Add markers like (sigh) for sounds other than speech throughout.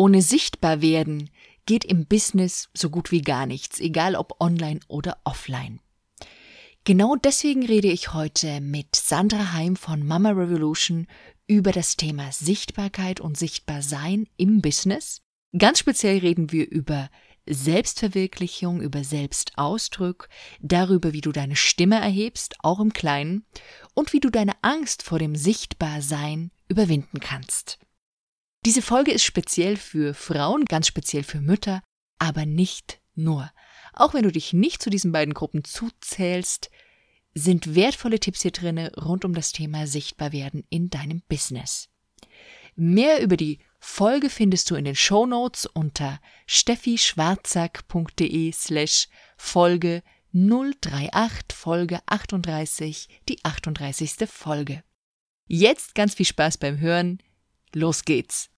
Ohne sichtbar werden geht im Business so gut wie gar nichts, egal ob online oder offline. Genau deswegen rede ich heute mit Sandra Heim von Mama Revolution über das Thema Sichtbarkeit und Sichtbarsein im Business. Ganz speziell reden wir über Selbstverwirklichung, über Selbstausdruck, darüber, wie du deine Stimme erhebst, auch im Kleinen, und wie du deine Angst vor dem Sichtbarsein überwinden kannst. Diese Folge ist speziell für Frauen, ganz speziell für Mütter, aber nicht nur. Auch wenn du dich nicht zu diesen beiden Gruppen zuzählst, sind wertvolle Tipps hier drin rund um das Thema Sichtbarwerden in deinem Business. Mehr über die Folge findest du in den Show Notes unter steffischwarzack.de slash Folge 038 Folge 38, die 38. Folge. Jetzt ganz viel Spaß beim Hören. Los geht's!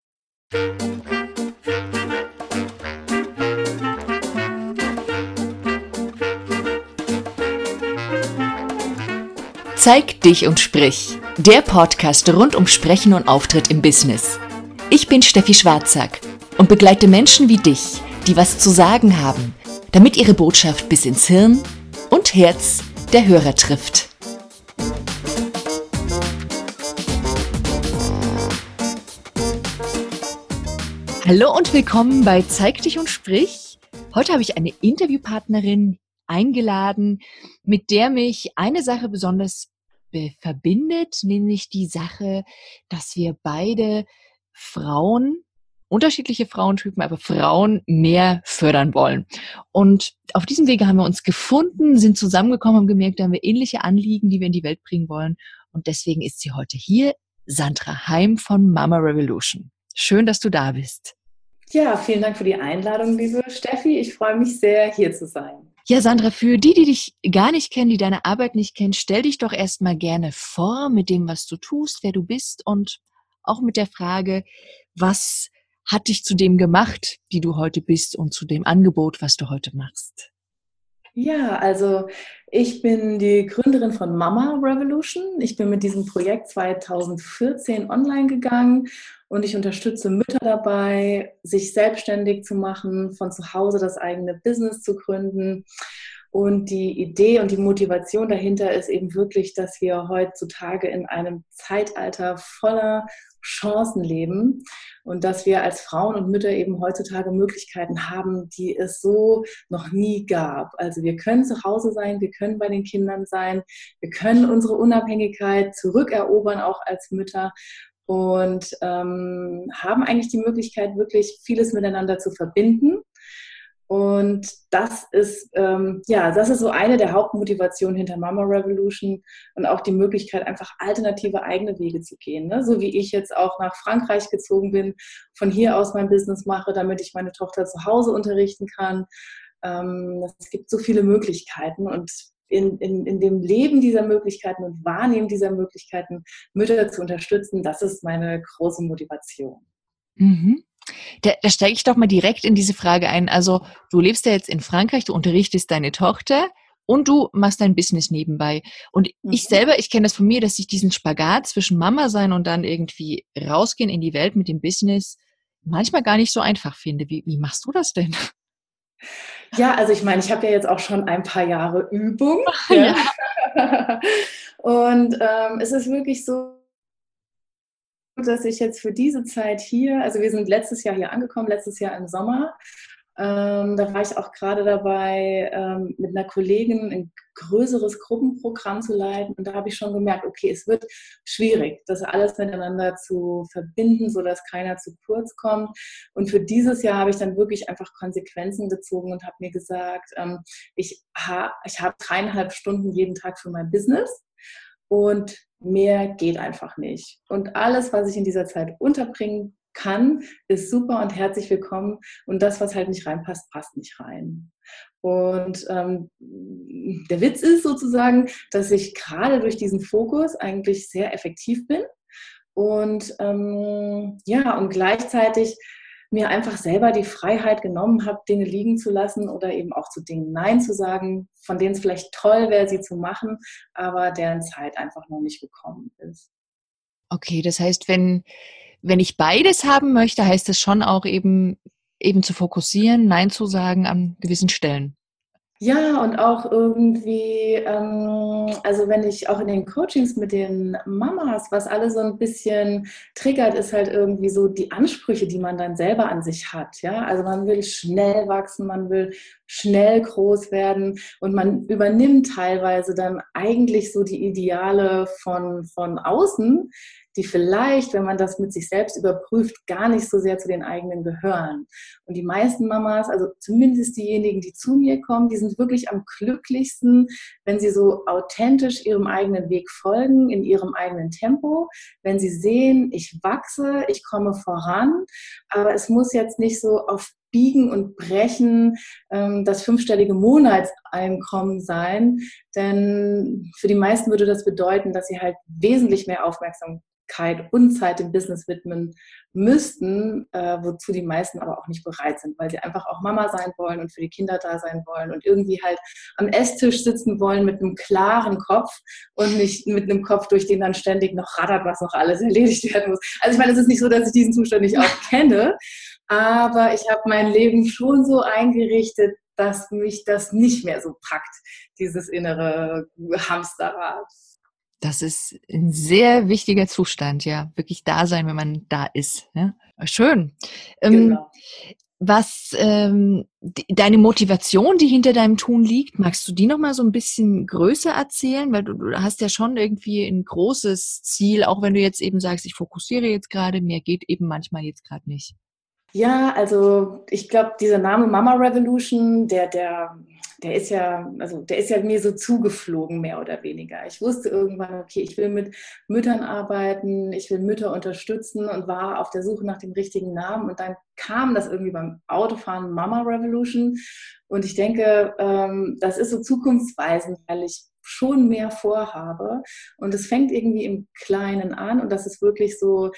Zeig dich und sprich. Der Podcast rund um Sprechen und Auftritt im Business. Ich bin Steffi Schwarzack und begleite Menschen wie dich, die was zu sagen haben, damit ihre Botschaft bis ins Hirn und Herz der Hörer trifft. Hallo und willkommen bei Zeig dich und sprich. Heute habe ich eine Interviewpartnerin eingeladen, mit der mich eine Sache besonders verbindet, nämlich die Sache, dass wir beide Frauen, unterschiedliche Frauentypen, aber Frauen mehr fördern wollen. Und auf diesem Wege haben wir uns gefunden, sind zusammengekommen, haben gemerkt, da haben wir ähnliche Anliegen, die wir in die Welt bringen wollen. Und deswegen ist sie heute hier, Sandra Heim von Mama Revolution. Schön, dass du da bist. Ja, vielen Dank für die Einladung, liebe Steffi. Ich freue mich sehr, hier zu sein. Ja, Sandra, für die, die dich gar nicht kennen, die deine Arbeit nicht kennen, stell dich doch erstmal gerne vor mit dem, was du tust, wer du bist und auch mit der Frage, was hat dich zu dem gemacht, die du heute bist und zu dem Angebot, was du heute machst? Ja, also ich bin die Gründerin von Mama Revolution. Ich bin mit diesem Projekt 2014 online gegangen und ich unterstütze Mütter dabei, sich selbstständig zu machen, von zu Hause das eigene Business zu gründen. Und die Idee und die Motivation dahinter ist eben wirklich, dass wir heutzutage in einem Zeitalter voller Chancen leben und dass wir als Frauen und Mütter eben heutzutage Möglichkeiten haben, die es so noch nie gab. Also wir können zu Hause sein, wir können bei den Kindern sein, wir können unsere Unabhängigkeit zurückerobern, auch als Mütter und ähm, haben eigentlich die Möglichkeit, wirklich vieles miteinander zu verbinden und das ist, ähm, ja, das ist so eine der Hauptmotivationen hinter Mama Revolution und auch die Möglichkeit, einfach alternative eigene Wege zu gehen. Ne? So wie ich jetzt auch nach Frankreich gezogen bin, von hier aus mein Business mache, damit ich meine Tochter zu Hause unterrichten kann. Ähm, es gibt so viele Möglichkeiten und in, in, in dem Leben dieser Möglichkeiten und Wahrnehmen dieser Möglichkeiten Mütter zu unterstützen, das ist meine große Motivation. Mhm. Da, da steige ich doch mal direkt in diese Frage ein. Also du lebst ja jetzt in Frankreich, du unterrichtest deine Tochter und du machst dein Business nebenbei. Und mhm. ich selber, ich kenne das von mir, dass ich diesen Spagat zwischen Mama sein und dann irgendwie rausgehen in die Welt mit dem Business manchmal gar nicht so einfach finde. Wie, wie machst du das denn? Ja, also ich meine, ich habe ja jetzt auch schon ein paar Jahre Übung. (laughs) Ja. (laughs) und ähm, es ist wirklich so, dass ich jetzt für diese Zeit hier, also wir sind letztes Jahr hier angekommen, letztes Jahr im Sommer. Ähm, da war ich auch gerade dabei, ähm, mit einer Kollegin ein größeres Gruppenprogramm zu leiten. Und da habe ich schon gemerkt, okay, es wird schwierig, das alles miteinander zu verbinden, sodass keiner zu kurz kommt. Und für dieses Jahr habe ich dann wirklich einfach Konsequenzen gezogen und habe mir gesagt, ähm, ich, ha ich habe dreieinhalb Stunden jeden Tag für mein Business. Und mehr geht einfach nicht. Und alles, was ich in dieser Zeit unterbringen kann, ist super und herzlich willkommen. Und das, was halt nicht reinpasst, passt nicht rein. Und ähm, der Witz ist sozusagen, dass ich gerade durch diesen Fokus eigentlich sehr effektiv bin. Und ähm, ja, und gleichzeitig mir einfach selber die Freiheit genommen habe, Dinge liegen zu lassen oder eben auch zu Dingen Nein zu sagen, von denen es vielleicht toll wäre, sie zu machen, aber deren Zeit einfach noch nicht gekommen ist. Okay, das heißt, wenn, wenn ich beides haben möchte, heißt es schon auch eben, eben zu fokussieren, Nein zu sagen an gewissen Stellen. Ja, und auch irgendwie, ähm, also wenn ich auch in den Coachings mit den Mamas, was alle so ein bisschen triggert, ist halt irgendwie so die Ansprüche, die man dann selber an sich hat. Ja, also man will schnell wachsen, man will schnell groß werden und man übernimmt teilweise dann eigentlich so die Ideale von, von außen, die vielleicht, wenn man das mit sich selbst überprüft, gar nicht so sehr zu den eigenen gehören. Und die meisten Mamas, also zumindest diejenigen, die zu mir kommen, die sind wirklich am glücklichsten, wenn sie so authentisch ihrem eigenen Weg folgen, in ihrem eigenen Tempo, wenn sie sehen, ich wachse, ich komme voran, aber es muss jetzt nicht so auf Biegen und Brechen ähm, das fünfstellige Monatseinkommen sein. Denn für die meisten würde das bedeuten, dass sie halt wesentlich mehr Aufmerksamkeit und Zeit dem Business widmen müssten, äh, wozu die meisten aber auch nicht bereit sind, weil sie einfach auch Mama sein wollen und für die Kinder da sein wollen und irgendwie halt am Esstisch sitzen wollen mit einem klaren Kopf und nicht mit einem Kopf, durch den dann ständig noch rattert, was noch alles (laughs) erledigt werden muss. Also ich meine, es ist nicht so, dass ich diesen Zustand nicht auch kenne, aber ich habe mein Leben schon so eingerichtet, dass mich das nicht mehr so packt, dieses innere Hamsterrad. Das ist ein sehr wichtiger Zustand, ja. Wirklich da sein, wenn man da ist. Ja? Schön. Ähm, genau. was ähm, die, deine Motivation, die hinter deinem Tun liegt, magst du die noch mal so ein bisschen größer erzählen? Weil du, du hast ja schon irgendwie ein großes Ziel, auch wenn du jetzt eben sagst, ich fokussiere jetzt gerade, mehr geht eben manchmal jetzt gerade nicht. Ja, also ich glaube, dieser Name Mama Revolution, der, der der ist ja, also der ist ja mir so zugeflogen, mehr oder weniger. Ich wusste irgendwann, okay, ich will mit Müttern arbeiten, ich will Mütter unterstützen und war auf der Suche nach dem richtigen Namen. Und dann kam das irgendwie beim Autofahren Mama Revolution. Und ich denke, ähm, das ist so zukunftsweisend, weil ich schon mehr vorhabe. Und es fängt irgendwie im Kleinen an und das ist wirklich so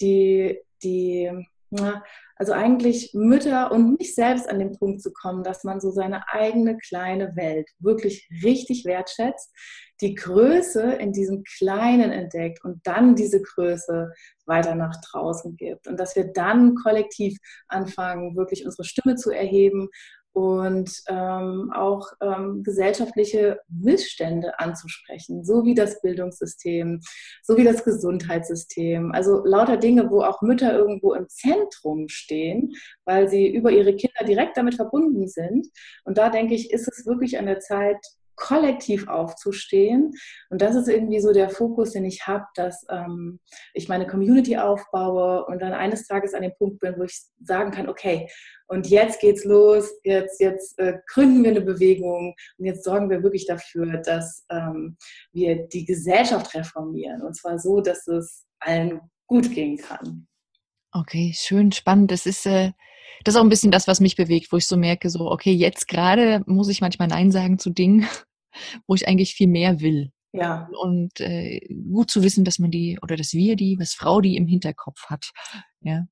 die, die, na, also eigentlich Mütter und mich selbst an den Punkt zu kommen, dass man so seine eigene kleine Welt wirklich richtig wertschätzt, die Größe in diesem Kleinen entdeckt und dann diese Größe weiter nach draußen gibt. Und dass wir dann kollektiv anfangen, wirklich unsere Stimme zu erheben und ähm, auch ähm, gesellschaftliche Missstände anzusprechen, so wie das Bildungssystem, so wie das Gesundheitssystem. Also lauter Dinge, wo auch Mütter irgendwo im Zentrum stehen, weil sie über ihre Kinder direkt damit verbunden sind. Und da denke ich, ist es wirklich an der Zeit, kollektiv aufzustehen. Und das ist irgendwie so der Fokus, den ich habe, dass ähm, ich meine Community aufbaue und dann eines Tages an dem Punkt bin, wo ich sagen kann, okay, und jetzt geht's los, jetzt, jetzt äh, gründen wir eine Bewegung und jetzt sorgen wir wirklich dafür, dass ähm, wir die Gesellschaft reformieren. Und zwar so, dass es allen gut gehen kann. Okay, schön, spannend. Das ist, äh, das ist auch ein bisschen das, was mich bewegt, wo ich so merke, so, okay, jetzt gerade muss ich manchmal Nein sagen zu Dingen, wo ich eigentlich viel mehr will. Ja. Und äh, gut zu wissen, dass man die oder dass wir die, was Frau die im Hinterkopf hat, ja,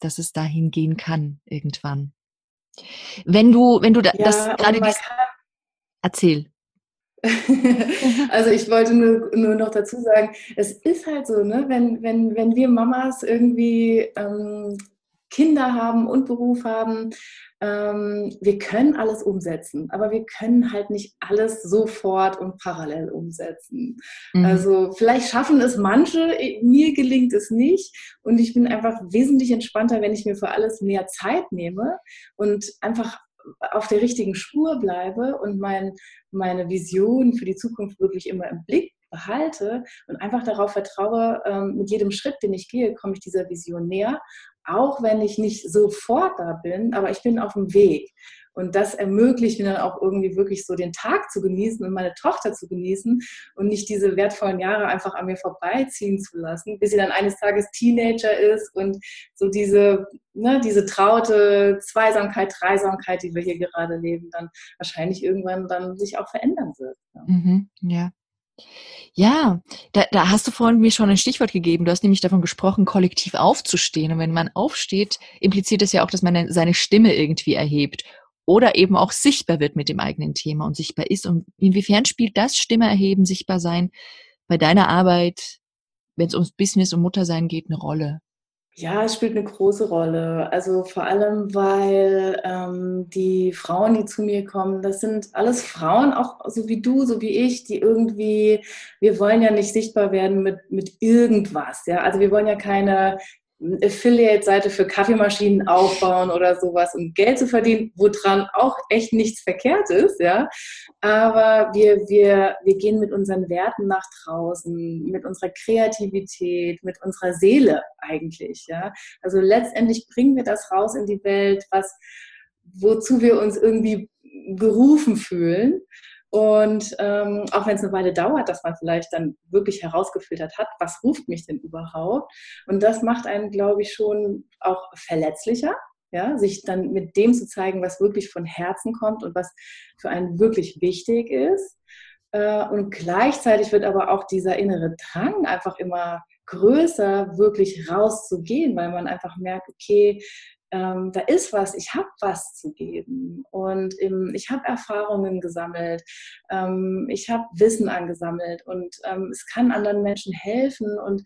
dass es dahin gehen kann irgendwann. Wenn du, wenn du da, ja, das gerade erzähl. (laughs) also ich wollte nur, nur noch dazu sagen, es ist halt so, ne, wenn, wenn, wenn wir Mamas irgendwie ähm, Kinder haben und Beruf haben, ähm, wir können alles umsetzen, aber wir können halt nicht alles sofort und parallel umsetzen. Mhm. Also vielleicht schaffen es manche, mir gelingt es nicht und ich bin einfach wesentlich entspannter, wenn ich mir für alles mehr Zeit nehme und einfach auf der richtigen Spur bleibe und mein, meine Vision für die Zukunft wirklich immer im Blick behalte und einfach darauf vertraue, ähm, mit jedem Schritt, den ich gehe, komme ich dieser Vision näher, auch wenn ich nicht sofort da bin, aber ich bin auf dem Weg. Und das ermöglicht mir dann auch irgendwie wirklich so den Tag zu genießen und meine Tochter zu genießen und nicht diese wertvollen Jahre einfach an mir vorbeiziehen zu lassen, bis sie dann eines Tages Teenager ist und so diese, ne, diese traute Zweisamkeit, Dreisamkeit, die wir hier gerade leben, dann wahrscheinlich irgendwann dann sich auch verändern wird. Ja. Mhm, ja. Ja, da, da hast du vorhin mir schon ein Stichwort gegeben. Du hast nämlich davon gesprochen, kollektiv aufzustehen. Und wenn man aufsteht, impliziert das ja auch, dass man seine Stimme irgendwie erhebt oder eben auch sichtbar wird mit dem eigenen Thema und sichtbar ist. Und inwiefern spielt das Stimme erheben, sichtbar sein bei deiner Arbeit, wenn es ums Business und Muttersein geht, eine Rolle? Ja, es spielt eine große Rolle. Also vor allem, weil ähm, die Frauen, die zu mir kommen, das sind alles Frauen, auch so wie du, so wie ich, die irgendwie, wir wollen ja nicht sichtbar werden mit, mit irgendwas. Ja, also wir wollen ja keine Affiliate-Seite für Kaffeemaschinen aufbauen oder sowas, um Geld zu verdienen, woran auch echt nichts verkehrt ist, ja. Aber wir, wir, wir gehen mit unseren Werten nach draußen, mit unserer Kreativität, mit unserer Seele eigentlich, ja. Also letztendlich bringen wir das raus in die Welt, was, wozu wir uns irgendwie gerufen fühlen. Und ähm, auch wenn es eine Weile dauert, dass man vielleicht dann wirklich herausgefiltert hat, was ruft mich denn überhaupt? Und das macht einen, glaube ich, schon auch verletzlicher, ja, sich dann mit dem zu zeigen, was wirklich von Herzen kommt und was für einen wirklich wichtig ist. Äh, und gleichzeitig wird aber auch dieser innere Drang einfach immer größer, wirklich rauszugehen, weil man einfach merkt, okay, ähm, da ist was, ich habe was zu geben und im, ich habe Erfahrungen gesammelt, ähm, ich habe Wissen angesammelt und ähm, es kann anderen Menschen helfen und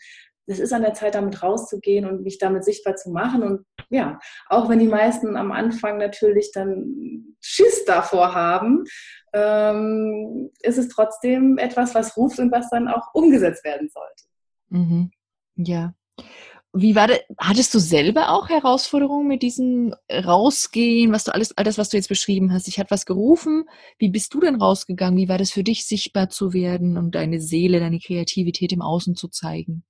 es ist an der Zeit, damit rauszugehen und mich damit sichtbar zu machen. Und ja, auch wenn die meisten am Anfang natürlich dann Schiss davor haben, ähm, ist es trotzdem etwas, was ruft und was dann auch umgesetzt werden sollte. Mhm. Ja. Wie war das? Hattest du selber auch Herausforderungen mit diesem Rausgehen, was du alles, all das, was du jetzt beschrieben hast? Ich hatte was gerufen. Wie bist du denn rausgegangen? Wie war das für dich, sichtbar zu werden und deine Seele, deine Kreativität im Außen zu zeigen?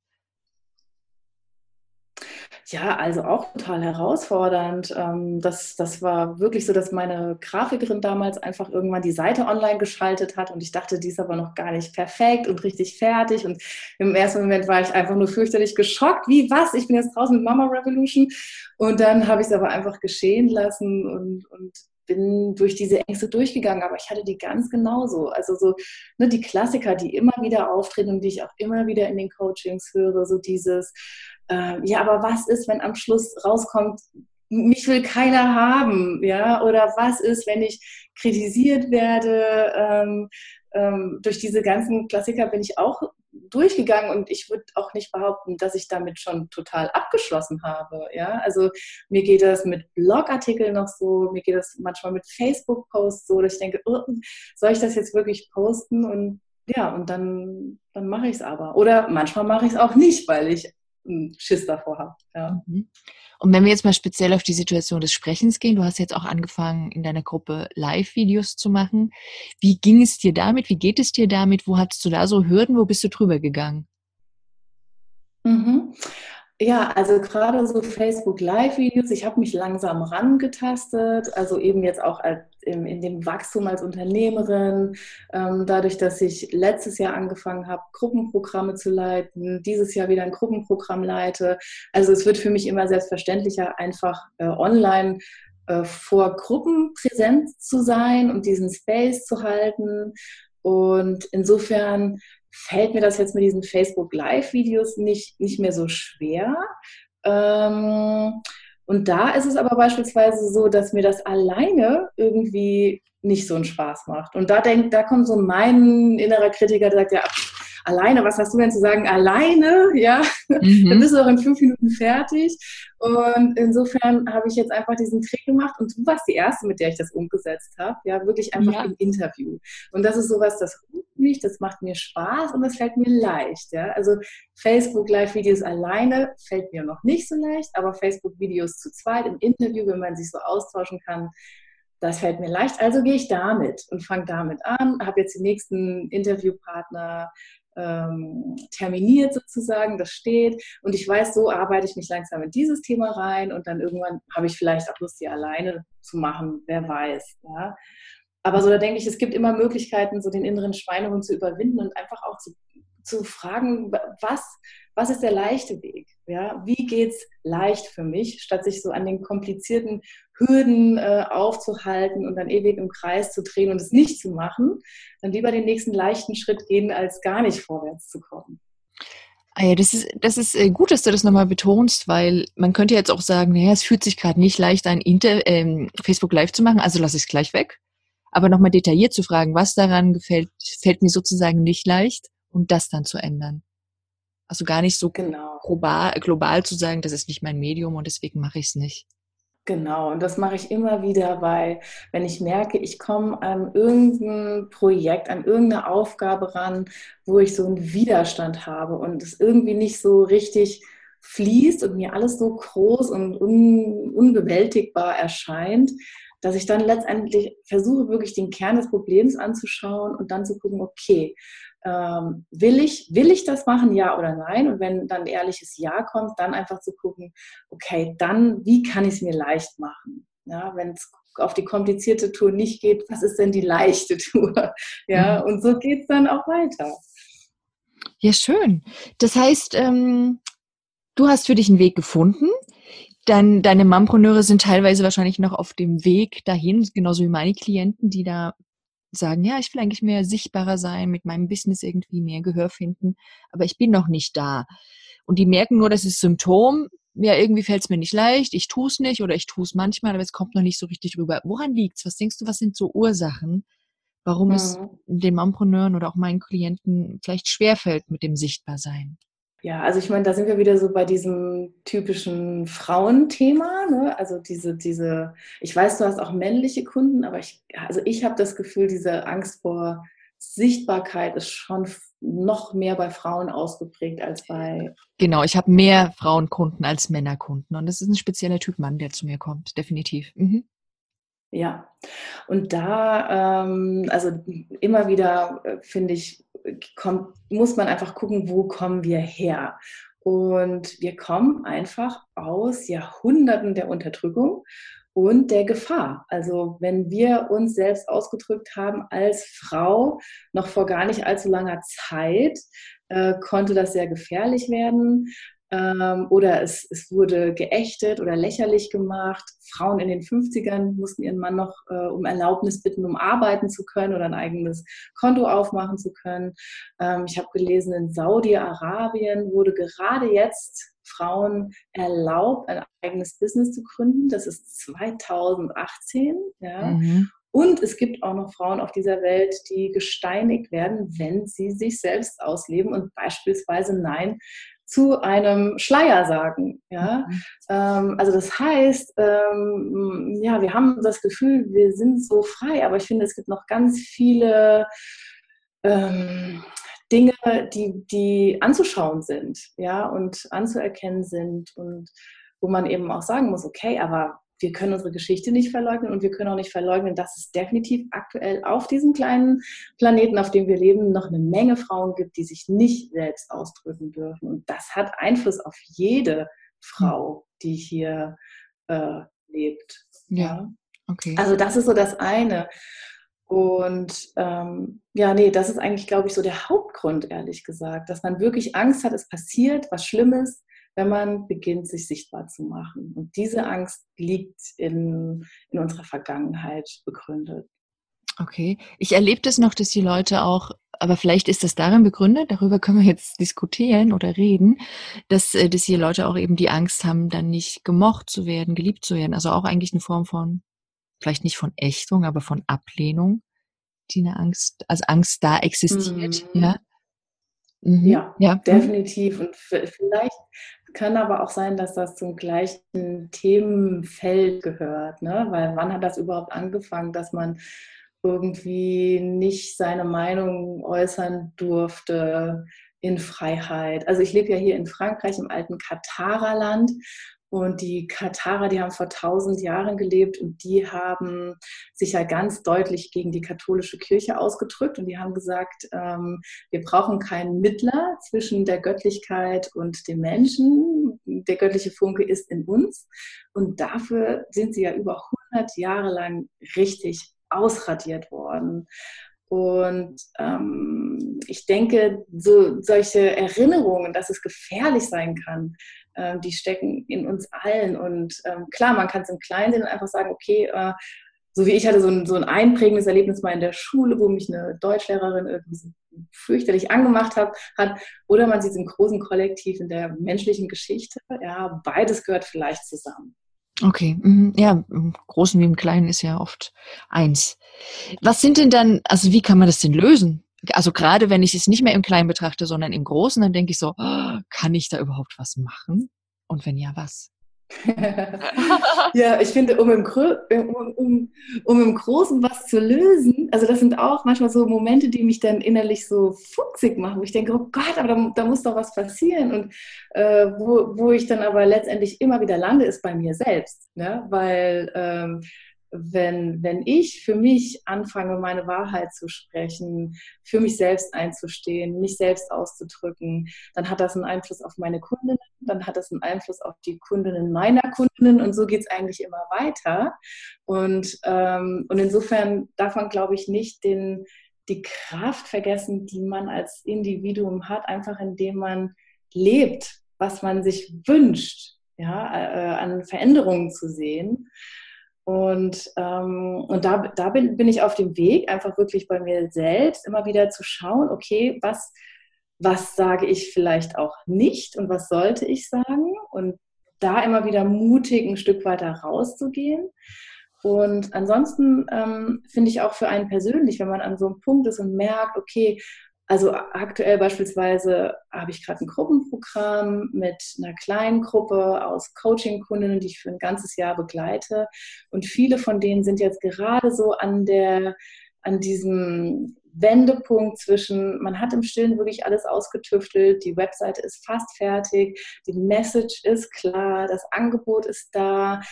Ja, also auch total herausfordernd. Ähm, das, das war wirklich so, dass meine Grafikerin damals einfach irgendwann die Seite online geschaltet hat und ich dachte, die ist aber noch gar nicht perfekt und richtig fertig. Und im ersten Moment war ich einfach nur fürchterlich geschockt. Wie was? Ich bin jetzt draußen mit Mama Revolution. Und dann habe ich es aber einfach geschehen lassen und, und bin durch diese Ängste durchgegangen, aber ich hatte die ganz genauso. Also so ne, die Klassiker, die immer wieder auftreten und die ich auch immer wieder in den Coachings höre, so dieses, äh, ja, aber was ist, wenn am Schluss rauskommt, mich will keiner haben, ja, oder was ist, wenn ich kritisiert werde? Ähm, ähm, durch diese ganzen Klassiker bin ich auch durchgegangen und ich würde auch nicht behaupten, dass ich damit schon total abgeschlossen habe. Ja, also mir geht das mit Blogartikeln noch so, mir geht das manchmal mit Facebook-Posts so, dass ich denke, oh, soll ich das jetzt wirklich posten? Und ja, und dann, dann mache ich es aber. Oder manchmal mache ich es auch nicht, weil ich Schiss davor habe. Ja. Mhm. Und wenn wir jetzt mal speziell auf die Situation des Sprechens gehen, du hast jetzt auch angefangen, in deiner Gruppe Live-Videos zu machen. Wie ging es dir damit? Wie geht es dir damit? Wo hattest du da so Hürden? Wo bist du drüber gegangen? Mhm. Ja, also gerade so Facebook Live-Videos, ich habe mich langsam rangetastet, also eben jetzt auch in dem Wachstum als Unternehmerin, ähm, dadurch, dass ich letztes Jahr angefangen habe, Gruppenprogramme zu leiten, dieses Jahr wieder ein Gruppenprogramm leite. Also es wird für mich immer selbstverständlicher, einfach äh, online äh, vor Gruppen präsent zu sein und diesen Space zu halten. Und insofern fällt mir das jetzt mit diesen Facebook Live-Videos nicht, nicht mehr so schwer. Ähm, und da ist es aber beispielsweise so, dass mir das alleine irgendwie nicht so einen Spaß macht. Und da denkt, da kommt so mein innerer Kritiker, der sagt, ja, alleine, was hast du denn zu sagen? Alleine, ja, mhm. dann bist du doch in fünf Minuten fertig. Und insofern habe ich jetzt einfach diesen Trick gemacht und du warst die Erste, mit der ich das umgesetzt habe, ja, wirklich einfach ja. im Interview. Und das ist sowas, das ruft mich, das macht mir Spaß und das fällt mir leicht, ja. Also Facebook Live-Videos alleine fällt mir noch nicht so leicht, aber Facebook-Videos zu zweit im Interview, wenn man sich so austauschen kann, das fällt mir leicht, also gehe ich damit und fange damit an, habe jetzt den nächsten Interviewpartner ähm, terminiert sozusagen, das steht. Und ich weiß, so arbeite ich mich langsam in dieses Thema rein und dann irgendwann habe ich vielleicht auch Lust, die alleine zu machen, wer weiß. Ja. Aber so, da denke ich, es gibt immer Möglichkeiten, so den inneren Schweinehund zu überwinden und einfach auch zu, zu fragen, was, was ist der leichte Weg? Ja? Wie geht es leicht für mich, statt sich so an den komplizierten Hürden äh, aufzuhalten und dann ewig im Kreis zu drehen und es nicht zu machen, dann lieber den nächsten leichten Schritt gehen, als gar nicht vorwärts zu kommen. Ah ja, das ist, das ist äh, gut, dass du das nochmal betonst, weil man könnte jetzt auch sagen, naja, es fühlt sich gerade nicht leicht ein, Inter ähm, Facebook Live zu machen, also lass ich es gleich weg. Aber nochmal detailliert zu fragen, was daran gefällt, fällt mir sozusagen nicht leicht und das dann zu ändern. Also gar nicht so genau. global, global zu sagen, das ist nicht mein Medium und deswegen mache ich es nicht. Genau, und das mache ich immer wieder, weil wenn ich merke, ich komme an irgendein Projekt, an irgendeine Aufgabe ran, wo ich so einen Widerstand habe und es irgendwie nicht so richtig fließt und mir alles so groß und un unbewältigbar erscheint, dass ich dann letztendlich versuche, wirklich den Kern des Problems anzuschauen und dann zu gucken, okay, ähm, will, ich, will ich das machen, ja oder nein? Und wenn dann ein ehrliches Ja kommt, dann einfach zu gucken, okay, dann, wie kann ich es mir leicht machen? Ja, wenn es auf die komplizierte Tour nicht geht, was ist denn die leichte (laughs) Tour? Ja, mhm. und so geht es dann auch weiter. Ja, schön. Das heißt, ähm, du hast für dich einen Weg gefunden. Dann deine Mampreneure sind teilweise wahrscheinlich noch auf dem Weg dahin, genauso wie meine Klienten, die da sagen, ja, ich will eigentlich mehr sichtbarer sein, mit meinem Business irgendwie mehr Gehör finden, aber ich bin noch nicht da. Und die merken nur, das ist Symptom, ja, irgendwie fällt es mir nicht leicht, ich tue es nicht oder ich tue es manchmal, aber es kommt noch nicht so richtig rüber. Woran liegt's? Was denkst du, was sind so Ursachen, warum mhm. es den Mompreneuren oder auch meinen Klienten vielleicht schwerfällt mit dem Sichtbarsein? Ja, also ich meine, da sind wir wieder so bei diesem typischen Frauenthema. Ne? Also diese, diese, ich weiß, du hast auch männliche Kunden, aber ich, also ich habe das Gefühl, diese Angst vor Sichtbarkeit ist schon noch mehr bei Frauen ausgeprägt als bei. Genau, ich habe mehr Frauenkunden als Männerkunden. Und das ist ein spezieller Typ Mann, der zu mir kommt, definitiv. Mhm. Ja, und da, ähm, also immer wieder, äh, finde ich, kommt, muss man einfach gucken, wo kommen wir her. Und wir kommen einfach aus Jahrhunderten der Unterdrückung und der Gefahr. Also wenn wir uns selbst ausgedrückt haben als Frau noch vor gar nicht allzu langer Zeit, äh, konnte das sehr gefährlich werden ähm, oder es, es wurde geächtet oder lächerlich gemacht. Frauen in den 50ern mussten ihren Mann noch äh, um Erlaubnis bitten, um arbeiten zu können oder ein eigenes Konto aufmachen zu können. Ähm, ich habe gelesen, in Saudi-Arabien wurde gerade jetzt Frauen erlaubt, ein eigenes Business zu gründen. Das ist 2018. Ja. Mhm. Und es gibt auch noch Frauen auf dieser Welt, die gesteinigt werden, wenn sie sich selbst ausleben und beispielsweise Nein zu einem Schleier sagen. Ja? Mhm. Ähm, also das heißt, ähm, ja, wir haben das Gefühl, wir sind so frei, aber ich finde, es gibt noch ganz viele ähm, Dinge, die, die anzuschauen sind, ja, und anzuerkennen sind und wo man eben auch sagen muss, okay, aber wir können unsere Geschichte nicht verleugnen und wir können auch nicht verleugnen, dass es definitiv aktuell auf diesem kleinen Planeten, auf dem wir leben, noch eine Menge Frauen gibt, die sich nicht selbst ausdrücken dürfen. Und das hat Einfluss auf jede Frau, die hier äh, lebt. Ja, okay. Also das ist so das eine. Und ähm, ja, nee, das ist eigentlich, glaube ich, so der Hauptgrund, ehrlich gesagt, dass man wirklich Angst hat, es passiert was Schlimmes wenn man beginnt, sich sichtbar zu machen. Und diese Angst liegt in, in unserer Vergangenheit begründet. Okay. Ich erlebe das noch, dass die Leute auch, aber vielleicht ist das darin begründet, darüber können wir jetzt diskutieren oder reden, dass, äh, dass die Leute auch eben die Angst haben, dann nicht gemocht zu werden, geliebt zu werden. Also auch eigentlich eine Form von, vielleicht nicht von Ächtung, aber von Ablehnung, die eine Angst, also Angst da existiert, mhm. ja. Mhm. Ja, ja, mhm. definitiv. Und vielleicht kann aber auch sein, dass das zum gleichen Themenfeld gehört. Ne? Weil wann hat das überhaupt angefangen, dass man irgendwie nicht seine Meinung äußern durfte in Freiheit? Also ich lebe ja hier in Frankreich im alten Katarerland und die Katarer, die haben vor tausend Jahren gelebt und die haben sich ja ganz deutlich gegen die katholische Kirche ausgedrückt und die haben gesagt, ähm, wir brauchen keinen Mittler zwischen der Göttlichkeit und dem Menschen. Der göttliche Funke ist in uns und dafür sind sie ja über 100 Jahre lang richtig ausradiert worden. Und ähm, ich denke, so, solche Erinnerungen, dass es gefährlich sein kann, äh, die stecken in uns allen. Und ähm, klar, man kann es im Kleinen sehen und einfach sagen, okay, äh, so wie ich hatte so ein, so ein einprägendes Erlebnis mal in der Schule, wo mich eine Deutschlehrerin irgendwie fürchterlich angemacht hat, hat. Oder man sieht es im großen Kollektiv in der menschlichen Geschichte. Ja, beides gehört vielleicht zusammen. Okay, mhm. ja, im Großen wie im Kleinen ist ja oft eins. Was sind denn dann, also wie kann man das denn lösen? Also gerade wenn ich es nicht mehr im Kleinen betrachte, sondern im Großen, dann denke ich so, oh, kann ich da überhaupt was machen? Und wenn ja, was? (laughs) ja, ich finde, um im, um, um, um im Großen was zu lösen, also das sind auch manchmal so Momente, die mich dann innerlich so fuchsig machen, wo ich denke, oh Gott, aber da, da muss doch was passieren. Und äh, wo, wo ich dann aber letztendlich immer wieder lande, ist bei mir selbst. Ne? Weil ähm, wenn, wenn ich für mich anfange, meine Wahrheit zu sprechen, für mich selbst einzustehen, mich selbst auszudrücken, dann hat das einen Einfluss auf meine Kundinnen, dann hat das einen Einfluss auf die Kundinnen meiner Kundinnen und so geht es eigentlich immer weiter. Und, ähm, und insofern darf man, glaube ich, nicht den, die Kraft vergessen, die man als Individuum hat, einfach indem man lebt, was man sich wünscht, ja, äh, an Veränderungen zu sehen. Und, ähm, und da, da bin, bin ich auf dem Weg, einfach wirklich bei mir selbst immer wieder zu schauen, okay, was, was sage ich vielleicht auch nicht und was sollte ich sagen? Und da immer wieder mutig ein Stück weiter rauszugehen. Und ansonsten ähm, finde ich auch für einen persönlich, wenn man an so einem Punkt ist und merkt, okay, also aktuell beispielsweise habe ich gerade ein Gruppenprogramm mit einer kleinen Gruppe aus Coaching-Kundinnen, die ich für ein ganzes Jahr begleite. Und viele von denen sind jetzt gerade so an der, an diesem Wendepunkt zwischen, man hat im Stillen wirklich alles ausgetüftelt, die Webseite ist fast fertig, die Message ist klar, das Angebot ist da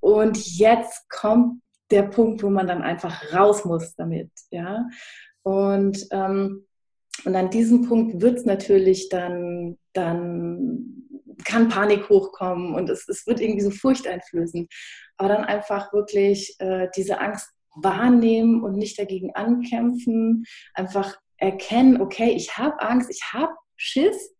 und jetzt kommt der Punkt, wo man dann einfach raus muss damit, ja. Und ähm, und an diesem Punkt wird es natürlich dann, dann kann Panik hochkommen und es, es wird irgendwie so furchteinflößend. Aber dann einfach wirklich äh, diese Angst wahrnehmen und nicht dagegen ankämpfen, einfach erkennen, okay, ich habe Angst, ich habe Schiss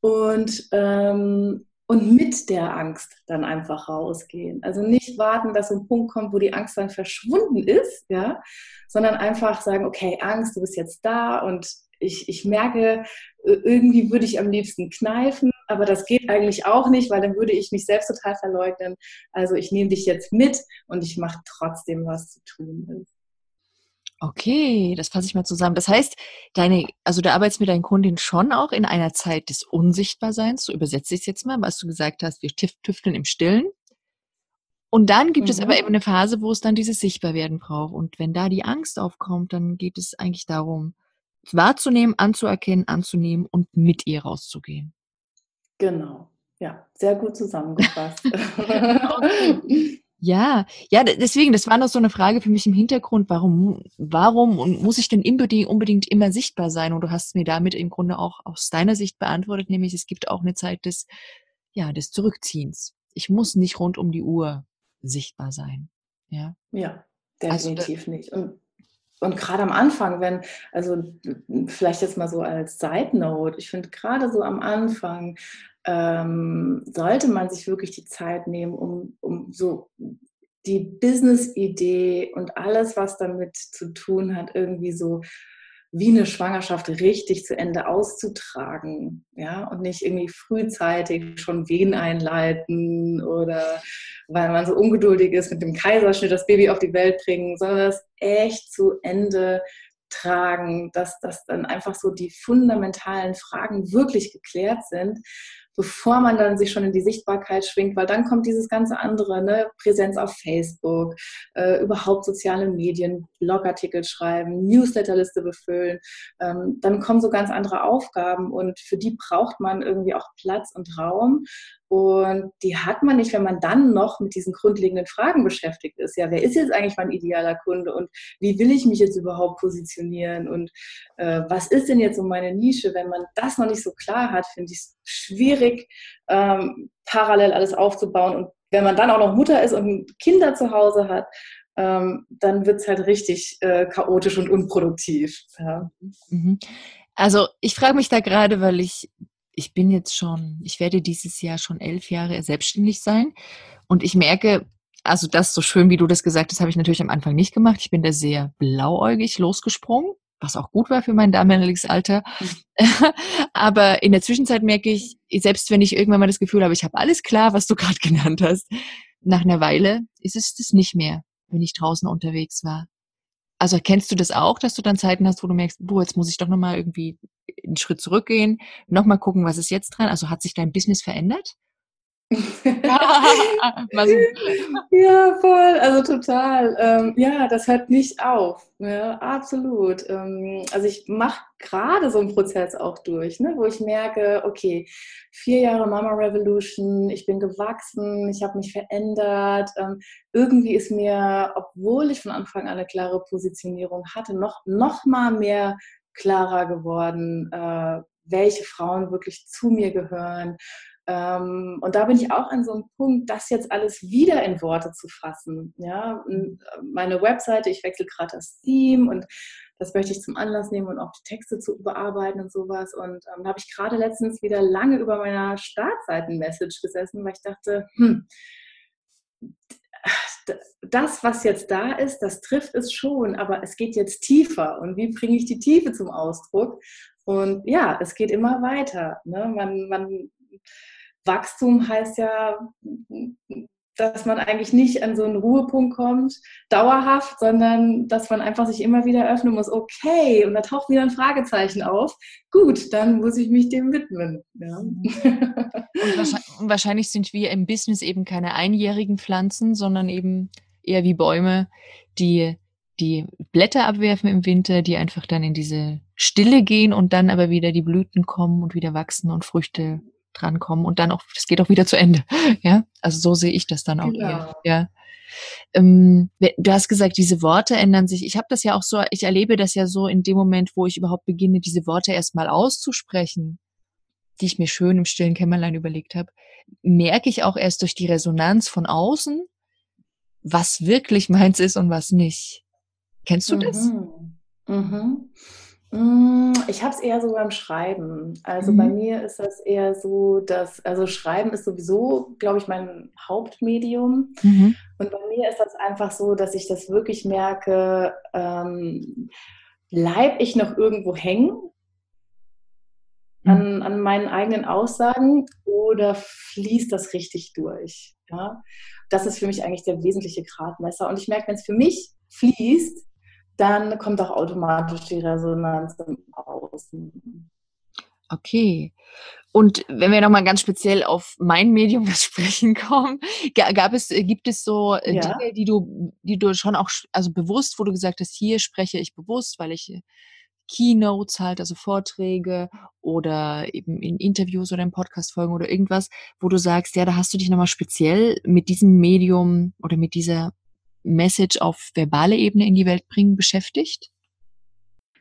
und, ähm, und mit der Angst dann einfach rausgehen. Also nicht warten, dass ein Punkt kommt, wo die Angst dann verschwunden ist, ja, sondern einfach sagen, okay, Angst, du bist jetzt da und ich, ich merke, irgendwie würde ich am liebsten kneifen, aber das geht eigentlich auch nicht, weil dann würde ich mich selbst total verleugnen. Also ich nehme dich jetzt mit und ich mache trotzdem, was zu tun ist. Okay, das fasse ich mal zusammen. Das heißt, deine, also du arbeitest mit deinen Kundinnen schon auch in einer Zeit des Unsichtbarseins, so übersetze ich es jetzt mal, was du gesagt hast, wir tüfteln im Stillen. Und dann gibt mhm. es aber eben eine Phase, wo es dann dieses Sichtbarwerden braucht. Und wenn da die Angst aufkommt, dann geht es eigentlich darum, wahrzunehmen, anzuerkennen, anzunehmen und mit ihr rauszugehen. Genau, ja, sehr gut zusammengefasst. (laughs) Ja, ja, deswegen, das war noch so eine Frage für mich im Hintergrund, warum, warum und muss ich denn unbedingt immer sichtbar sein? Und du hast mir damit im Grunde auch aus deiner Sicht beantwortet, nämlich es gibt auch eine Zeit des, ja, des Zurückziehens. Ich muss nicht rund um die Uhr sichtbar sein. Ja, ja definitiv also, nicht. Und und gerade am Anfang, wenn, also vielleicht jetzt mal so als Side Note, ich finde gerade so am Anfang ähm, sollte man sich wirklich die Zeit nehmen, um, um so die Business-Idee und alles, was damit zu tun hat, irgendwie so wie eine Schwangerschaft richtig zu Ende auszutragen, ja, und nicht irgendwie frühzeitig schon Wehen einleiten oder weil man so ungeduldig ist mit dem Kaiserschnitt das Baby auf die Welt bringen, sondern das echt zu Ende tragen, dass, dass dann einfach so die fundamentalen Fragen wirklich geklärt sind bevor man dann sich schon in die Sichtbarkeit schwingt, weil dann kommt dieses ganze andere, ne? Präsenz auf Facebook, äh, überhaupt soziale Medien, Blogartikel schreiben, Newsletterliste befüllen, ähm, dann kommen so ganz andere Aufgaben und für die braucht man irgendwie auch Platz und Raum und die hat man nicht, wenn man dann noch mit diesen grundlegenden Fragen beschäftigt ist. Ja, wer ist jetzt eigentlich mein idealer Kunde und wie will ich mich jetzt überhaupt positionieren und äh, was ist denn jetzt so meine Nische? Wenn man das noch nicht so klar hat, finde ich es schwierig, ähm, parallel alles aufzubauen. Und wenn man dann auch noch Mutter ist und Kinder zu Hause hat, ähm, dann wird es halt richtig äh, chaotisch und unproduktiv. Ja. Mhm. Also ich frage mich da gerade, weil ich ich bin jetzt schon, ich werde dieses Jahr schon elf Jahre selbstständig sein und ich merke, also das so schön, wie du das gesagt hast, habe ich natürlich am Anfang nicht gemacht. Ich bin da sehr blauäugig losgesprungen, was auch gut war für mein damaliges Alter. Mhm. (laughs) Aber in der Zwischenzeit merke ich, selbst wenn ich irgendwann mal das Gefühl habe, ich habe alles klar, was du (laughs) gerade genannt hast, nach einer Weile ist es das nicht mehr, wenn ich draußen unterwegs war. Also kennst du das auch, dass du dann Zeiten hast, wo du merkst, du, jetzt muss ich doch nochmal irgendwie einen Schritt zurückgehen, nochmal gucken, was ist jetzt dran? Also hat sich dein Business verändert? (laughs) ja, voll, also total. Ähm, ja, das hört nicht auf. Ne? Absolut. Ähm, also ich mache gerade so einen Prozess auch durch, ne? wo ich merke, okay, vier Jahre Mama Revolution, ich bin gewachsen, ich habe mich verändert. Ähm, irgendwie ist mir, obwohl ich von Anfang an eine klare Positionierung hatte, noch, noch mal mehr klarer geworden, äh, welche Frauen wirklich zu mir gehören ähm, und da bin ich auch an so einem Punkt, das jetzt alles wieder in Worte zu fassen. Ja, meine Webseite, ich wechsle gerade das Theme und das möchte ich zum Anlass nehmen und auch die Texte zu überarbeiten und sowas. Und ähm, da habe ich gerade letztens wieder lange über meiner Startseiten-Message gesessen, weil ich dachte, hm, das, was jetzt da ist, das trifft es schon, aber es geht jetzt tiefer. Und wie bringe ich die Tiefe zum Ausdruck? Und ja, es geht immer weiter. Ne? Man, man Wachstum heißt ja, dass man eigentlich nicht an so einen Ruhepunkt kommt, dauerhaft, sondern dass man einfach sich immer wieder öffnen muss, okay, und da taucht wieder ein Fragezeichen auf. Gut, dann muss ich mich dem widmen. Ja. Und wahrscheinlich sind wir im Business eben keine einjährigen Pflanzen, sondern eben eher wie Bäume, die die Blätter abwerfen im Winter, die einfach dann in diese Stille gehen und dann aber wieder die Blüten kommen und wieder wachsen und Früchte drankommen und dann auch, das geht auch wieder zu Ende. (laughs) Ja, also so sehe ich das dann auch genau. eher. Ja. Ähm, du hast gesagt, diese Worte ändern sich. Ich habe das ja auch so, ich erlebe das ja so in dem Moment, wo ich überhaupt beginne, diese Worte erstmal auszusprechen, die ich mir schön im stillen Kämmerlein überlegt habe, merke ich auch erst durch die Resonanz von außen, was wirklich (laughs) meins ist und was nicht. Kennst du das? Mhm. Mhm. Mm, ich habe es eher so beim Schreiben. Also mhm. bei mir ist das eher so, dass, also Schreiben ist sowieso, glaube ich, mein Hauptmedium. Mhm. Und bei mir ist das einfach so, dass ich das wirklich merke, ähm, bleib ich noch irgendwo hängen mhm. an, an meinen eigenen Aussagen oder fließt das richtig durch? Ja? Das ist für mich eigentlich der wesentliche Gradmesser. Und ich merke, wenn es für mich fließt, dann kommt auch automatisch die Resonanz im Außen. Okay. Und wenn wir nochmal ganz speziell auf mein Medium das (laughs) Sprechen kommen, gab es, äh, gibt es so äh, ja. Dinge, die du, die du schon auch, also bewusst, wo du gesagt hast, hier spreche ich bewusst, weil ich äh, Keynotes halt, also Vorträge oder eben in Interviews oder in Podcast-Folgen oder irgendwas, wo du sagst, ja, da hast du dich nochmal speziell mit diesem Medium oder mit dieser Message auf verbale Ebene in die Welt bringen beschäftigt?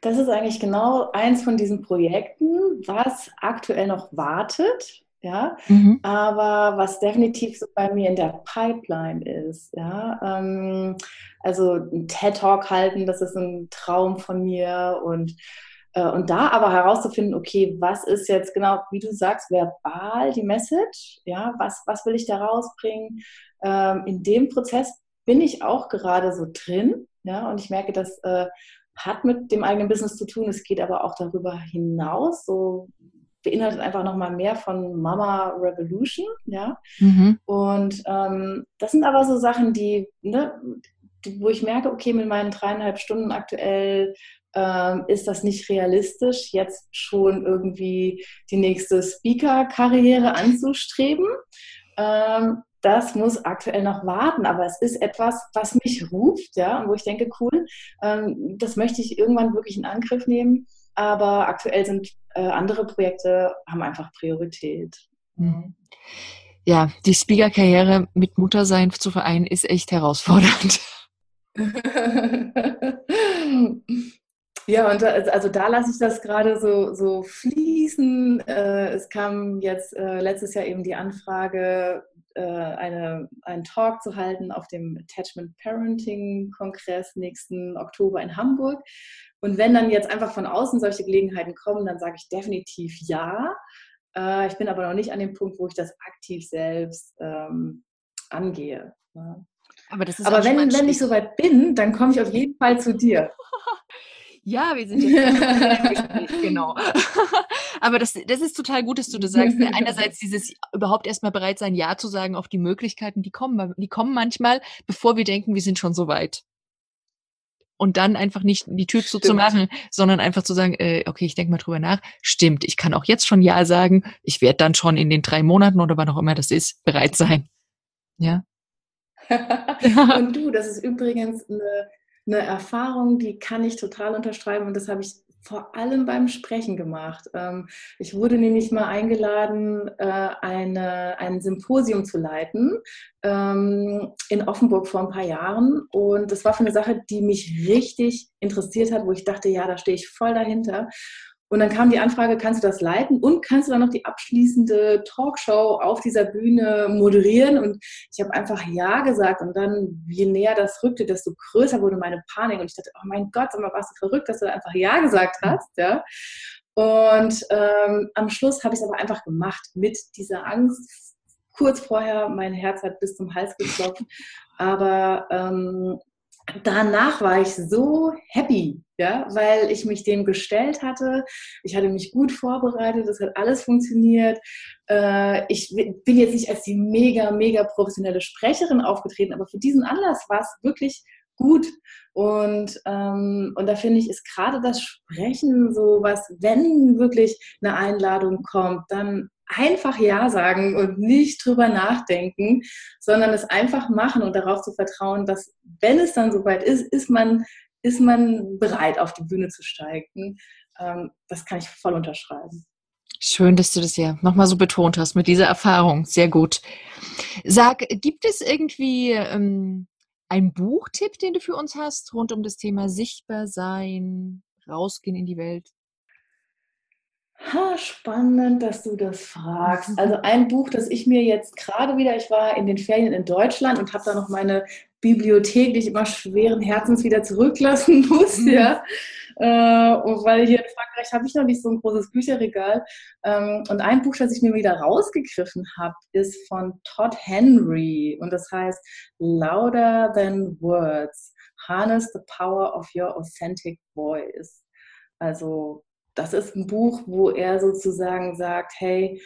Das ist eigentlich genau eins von diesen Projekten, was aktuell noch wartet, ja, mhm. aber was definitiv so bei mir in der Pipeline ist, ja. Ähm, also ein TED Talk halten, das ist ein Traum von mir und äh, und da aber herauszufinden, okay, was ist jetzt genau, wie du sagst, verbal die Message, ja, was, was will ich da rausbringen? Ähm, in dem Prozess bin ich auch gerade so drin. Ja, und ich merke, das äh, hat mit dem eigenen Business zu tun. Es geht aber auch darüber hinaus. So beinhaltet einfach nochmal mehr von Mama Revolution. Ja. Mhm. Und ähm, das sind aber so Sachen, die, ne, wo ich merke, okay, mit meinen dreieinhalb Stunden aktuell ähm, ist das nicht realistisch, jetzt schon irgendwie die nächste Speaker-Karriere anzustreben. Ähm, das muss aktuell noch warten, aber es ist etwas, was mich ruft, ja, und wo ich denke, cool, ähm, das möchte ich irgendwann wirklich in Angriff nehmen. Aber aktuell sind äh, andere Projekte, haben einfach Priorität. Mhm. Ja, die Speaker-Karriere mit Muttersein zu vereinen, ist echt herausfordernd. (laughs) (laughs) Ja, und da, also da lasse ich das gerade so, so fließen. Äh, es kam jetzt äh, letztes Jahr eben die Anfrage, äh, eine, einen Talk zu halten auf dem Attachment Parenting Kongress nächsten Oktober in Hamburg. Und wenn dann jetzt einfach von außen solche Gelegenheiten kommen, dann sage ich definitiv ja. Äh, ich bin aber noch nicht an dem Punkt, wo ich das aktiv selbst ähm, angehe. Ja. Aber, aber wenn, wenn ich soweit bin, dann komme ich auf jeden Fall zu dir. (laughs) Ja, wir sind jetzt (laughs) genau. (laughs) Aber das, das ist total gut, dass du das sagst. Einerseits dieses überhaupt erstmal bereit sein, Ja zu sagen auf die Möglichkeiten, die kommen. Die kommen manchmal, bevor wir denken, wir sind schon so weit. und dann einfach nicht die Tür Stimmt. zuzumachen, sondern einfach zu sagen, äh, okay, ich denke mal drüber nach. Stimmt, ich kann auch jetzt schon Ja sagen. Ich werde dann schon in den drei Monaten oder wann auch immer das ist, bereit sein. Ja. (laughs) und du, das ist übrigens eine, eine Erfahrung, die kann ich total unterschreiben und das habe ich vor allem beim Sprechen gemacht. Ähm, ich wurde nämlich mal eingeladen, äh, eine, ein Symposium zu leiten ähm, in Offenburg vor ein paar Jahren. Und das war für eine Sache, die mich richtig interessiert hat, wo ich dachte, ja, da stehe ich voll dahinter. Und dann kam die Anfrage, kannst du das leiten und kannst du dann noch die abschließende Talkshow auf dieser Bühne moderieren? Und ich habe einfach Ja gesagt. Und dann, je näher das rückte, desto größer wurde meine Panik. Und ich dachte, oh mein Gott, mal, warst du verrückt, dass du einfach Ja gesagt hast? Ja. Und ähm, am Schluss habe ich es aber einfach gemacht mit dieser Angst. Kurz vorher, mein Herz hat bis zum Hals geklopft. Aber ähm, danach war ich so happy, ja, weil ich mich dem gestellt hatte. Ich hatte mich gut vorbereitet, das hat alles funktioniert. Äh, ich bin jetzt nicht als die mega, mega professionelle Sprecherin aufgetreten, aber für diesen Anlass war es wirklich gut. Und, ähm, und da finde ich, ist gerade das Sprechen so was, wenn wirklich eine Einladung kommt, dann einfach Ja sagen und nicht drüber nachdenken, sondern es einfach machen und darauf zu vertrauen, dass wenn es dann soweit ist, ist man, ist man bereit, auf die Bühne zu steigen. Ähm, das kann ich voll unterschreiben. Schön, dass du das ja nochmal so betont hast mit dieser Erfahrung. Sehr gut. Sag, gibt es irgendwie ähm, einen Buchtipp, den du für uns hast, rund um das Thema Sichtbar sein, rausgehen in die Welt? Ha, spannend, dass du das fragst. Also ein Buch, das ich mir jetzt gerade wieder, ich war in den Ferien in Deutschland und habe da noch meine Bibliothek, die ich immer schweren Herzens wieder zurücklassen (laughs) muss, mhm. ja. Äh, weil hier in Frankreich habe ich noch nicht so ein großes Bücherregal. Ähm, und ein Buch, das ich mir wieder rausgegriffen habe, ist von Todd Henry und das heißt Louder Than Words. Harness the Power of Your Authentic Voice. Also das ist ein Buch, wo er sozusagen sagt, hey,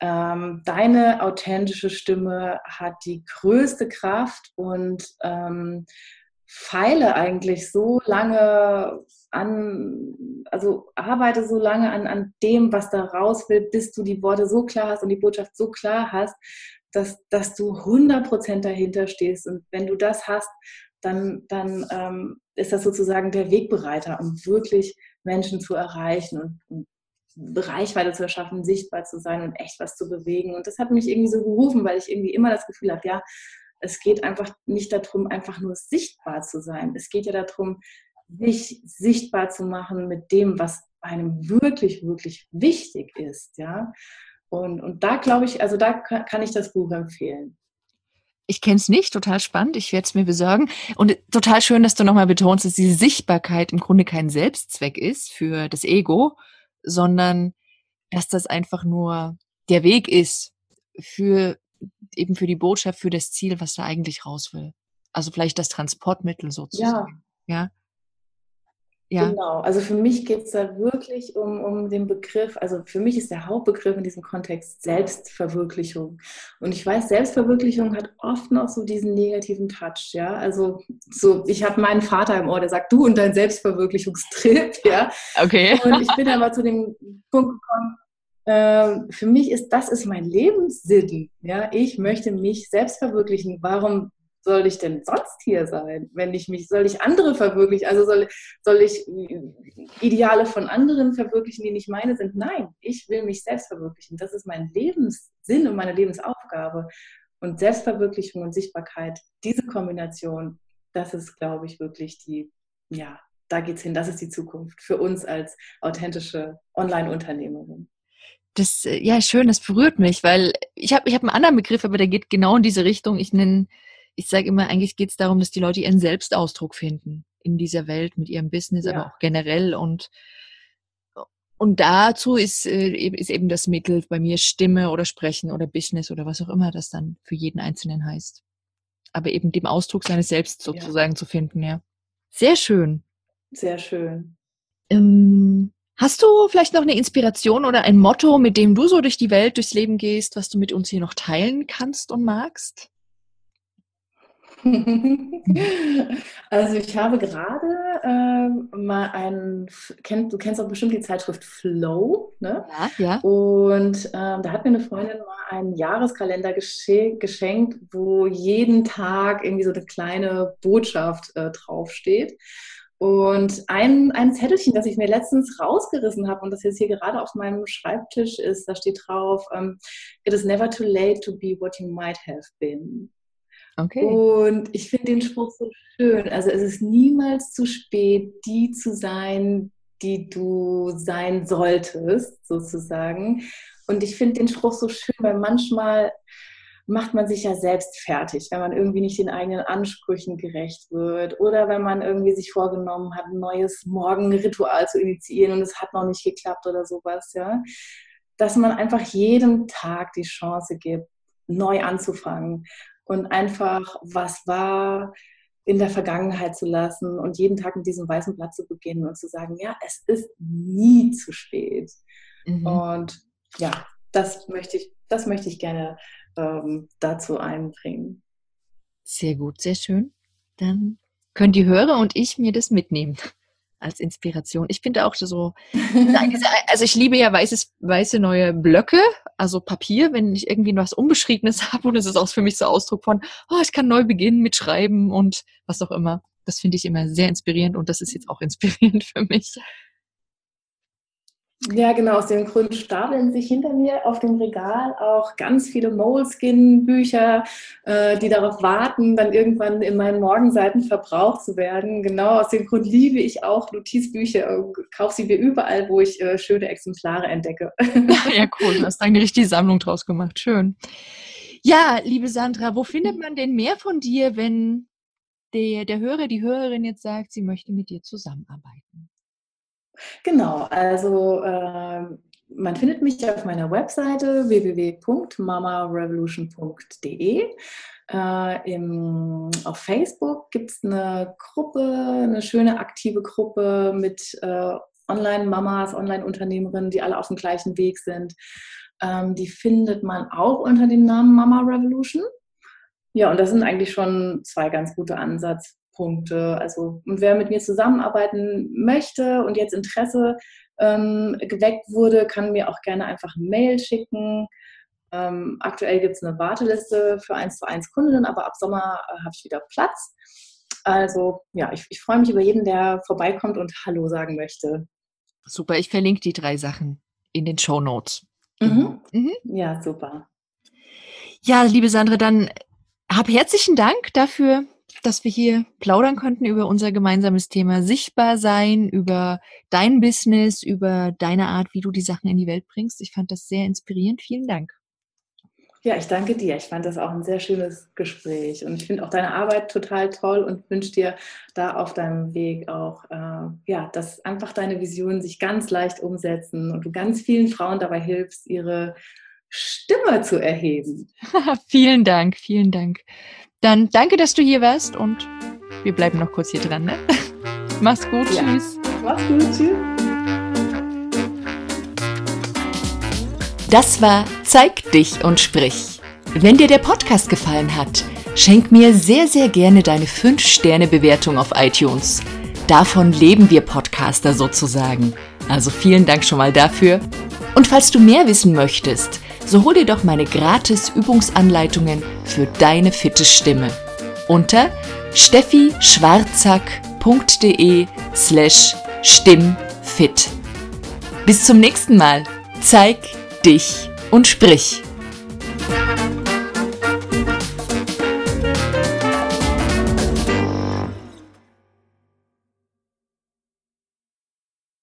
ähm, deine authentische Stimme hat die größte Kraft und ähm, feile eigentlich so lange an, also arbeite so lange an, an dem, was da raus will, bis du die Worte so klar hast und die Botschaft so klar hast, dass, dass du 100% dahinter stehst. Und wenn du das hast, dann, dann ähm, ist das sozusagen der Wegbereiter, um wirklich Menschen zu erreichen und, Reichweite zu erschaffen, sichtbar zu sein und echt was zu bewegen. Und das hat mich irgendwie so gerufen, weil ich irgendwie immer das Gefühl habe, ja, es geht einfach nicht darum, einfach nur sichtbar zu sein. Es geht ja darum, sich sichtbar zu machen mit dem, was einem wirklich, wirklich wichtig ist, ja. Und, und da glaube ich, also da kann ich das Buch empfehlen. Ich kenne es nicht, total spannend. Ich werde es mir besorgen. Und total schön, dass du nochmal betonst, dass diese Sichtbarkeit im Grunde kein Selbstzweck ist für das Ego, sondern dass das einfach nur der Weg ist für eben für die Botschaft, für das Ziel, was da eigentlich raus will. Also vielleicht das Transportmittel sozusagen. Ja. ja? Ja. Genau, also für mich geht es da wirklich um, um den Begriff, also für mich ist der Hauptbegriff in diesem Kontext Selbstverwirklichung. Und ich weiß, Selbstverwirklichung hat oft noch so diesen negativen Touch, ja. Also so, ich habe meinen Vater im Ohr, der sagt, du und dein Selbstverwirklichungstrip, (laughs) ja. Okay. Und ich bin aber zu dem Punkt gekommen, äh, für mich ist das ist mein Lebenssinn. Ja, ich möchte mich selbst verwirklichen. Warum soll ich denn sonst hier sein, wenn ich mich, soll ich andere verwirklichen? Also soll, soll ich Ideale von anderen verwirklichen, die nicht meine sind? Nein, ich will mich selbst verwirklichen. Das ist mein Lebenssinn und meine Lebensaufgabe. Und Selbstverwirklichung und Sichtbarkeit, diese Kombination, das ist, glaube ich, wirklich die, ja, da geht's hin. Das ist die Zukunft für uns als authentische Online-Unternehmerin. Das, äh, ja, schön, das berührt mich, weil ich habe ich hab einen anderen Begriff, aber der geht genau in diese Richtung. Ich nenne ich sage immer, eigentlich geht es darum, dass die Leute ihren Selbstausdruck finden in dieser Welt mit ihrem Business, ja. aber auch generell und und dazu ist, äh, ist eben das Mittel bei mir Stimme oder Sprechen oder Business oder was auch immer das dann für jeden Einzelnen heißt. Aber eben dem Ausdruck seines Selbst sozusagen ja. zu finden, ja. Sehr schön. Sehr schön. Ähm, hast du vielleicht noch eine Inspiration oder ein Motto, mit dem du so durch die Welt, durchs Leben gehst, was du mit uns hier noch teilen kannst und magst? (laughs) Also ich habe gerade äh, mal ein, kenn, du kennst auch bestimmt die Zeitschrift Flow, ne? Ja, ja. Und äh, da hat mir eine Freundin mal einen Jahreskalender geschenkt, wo jeden Tag irgendwie so eine kleine Botschaft äh, draufsteht. Und ein, ein Zettelchen, das ich mir letztens rausgerissen habe und das jetzt hier gerade auf meinem Schreibtisch ist, da steht drauf, ähm, It is never too late to be what you might have been. Okay. Und ich finde den Spruch so schön. Also es ist niemals zu spät, die zu sein, die du sein solltest, sozusagen. Und ich finde den Spruch so schön, weil manchmal macht man sich ja selbst fertig, wenn man irgendwie nicht den eigenen Ansprüchen gerecht wird oder wenn man irgendwie sich vorgenommen hat, ein neues Morgenritual zu initiieren und es hat noch nicht geklappt oder sowas, ja. Dass man einfach jedem Tag die Chance gibt, neu anzufangen und einfach, was war, in der Vergangenheit zu lassen und jeden Tag mit diesem weißen Blatt zu beginnen und zu sagen, ja, es ist nie zu spät. Mhm. Und ja, das möchte ich, das möchte ich gerne ähm, dazu einbringen. Sehr gut, sehr schön. Dann können die Hörer und ich mir das mitnehmen als Inspiration. Ich finde auch so, (laughs) also ich liebe ja weißes, weiße neue Blöcke, also Papier, wenn ich irgendwie was Unbeschriebenes (laughs) habe und es ist auch für mich so Ausdruck von, oh, ich kann neu beginnen mit Schreiben und was auch immer. Das finde ich immer sehr inspirierend und das ist jetzt auch inspirierend (laughs) für mich. Ja, genau, aus dem Grund stapeln sich hinter mir auf dem Regal auch ganz viele Moleskin-Bücher, äh, die darauf warten, dann irgendwann in meinen Morgenseiten verbraucht zu werden. Genau aus dem Grund liebe ich auch Notizbücher, kaufe sie mir überall, wo ich äh, schöne Exemplare entdecke. (laughs) (laughs) Ja, cool, du hast eine richtige Sammlung draus gemacht. Schön. Ja, liebe Sandra, wo findet man denn mehr von dir, wenn der, der Hörer, die Hörerin jetzt sagt, sie möchte mit dir zusammenarbeiten? Genau, also äh, man findet mich auf meiner Webseite www.mamarevolution.de. Äh, auf Facebook gibt es eine Gruppe, eine schöne aktive Gruppe mit äh, Online-Mamas, Online-Unternehmerinnen, die alle auf dem gleichen Weg sind. Ähm, die findet man auch unter dem Namen Mama Revolution. Ja, und das sind eigentlich schon zwei ganz gute Ansätze. Punkte. Also, und wer mit mir zusammenarbeiten möchte und jetzt Interesse ähm, geweckt wurde, kann mir auch gerne einfach eine Mail schicken. Ähm, aktuell gibt es eine Warteliste für 1 zu 1 Kundinnen, aber ab Sommer äh, habe ich wieder Platz. Also ja, ich, ich freue mich über jeden, der vorbeikommt und Hallo sagen möchte. Super, ich verlinke die drei Sachen in den Show Notes. Mhm. Mhm. Ja, super. Ja, liebe Sandra, dann hab herzlichen Dank dafür, dass wir hier plaudern konnten über unser gemeinsames Thema sichtbar sein, über dein Business, über deine Art, wie du die Sachen in die Welt bringst. Ich fand das sehr inspirierend. Vielen Dank. Ja, ich danke dir. Ich fand das auch ein sehr schönes Gespräch und ich finde auch deine Arbeit total toll und wünsche dir da auf deinem Weg auch, äh, ja, dass einfach deine Visionen sich ganz leicht umsetzen und du ganz vielen Frauen dabei hilfst, ihre Stimme zu erheben. (laughs) vielen Dank, vielen Dank. Dann danke, dass du hier warst und wir bleiben noch kurz hier dran. Ne? (laughs) Mach's gut, ja. tschüss. Mach's gut, tschüss. Das war Zeig dich und sprich. Wenn dir der Podcast gefallen hat, schenk mir sehr, sehr gerne deine 5-Sterne-Bewertung auf iTunes. Davon leben wir Podcaster sozusagen. Also vielen Dank schon mal dafür. Und falls du mehr wissen möchtest, so hol dir doch meine gratis Übungsanleitungen für deine fitte Stimme unter steffischwarzack.de slash stimmfit. Bis zum nächsten Mal. Zeig dich und sprich.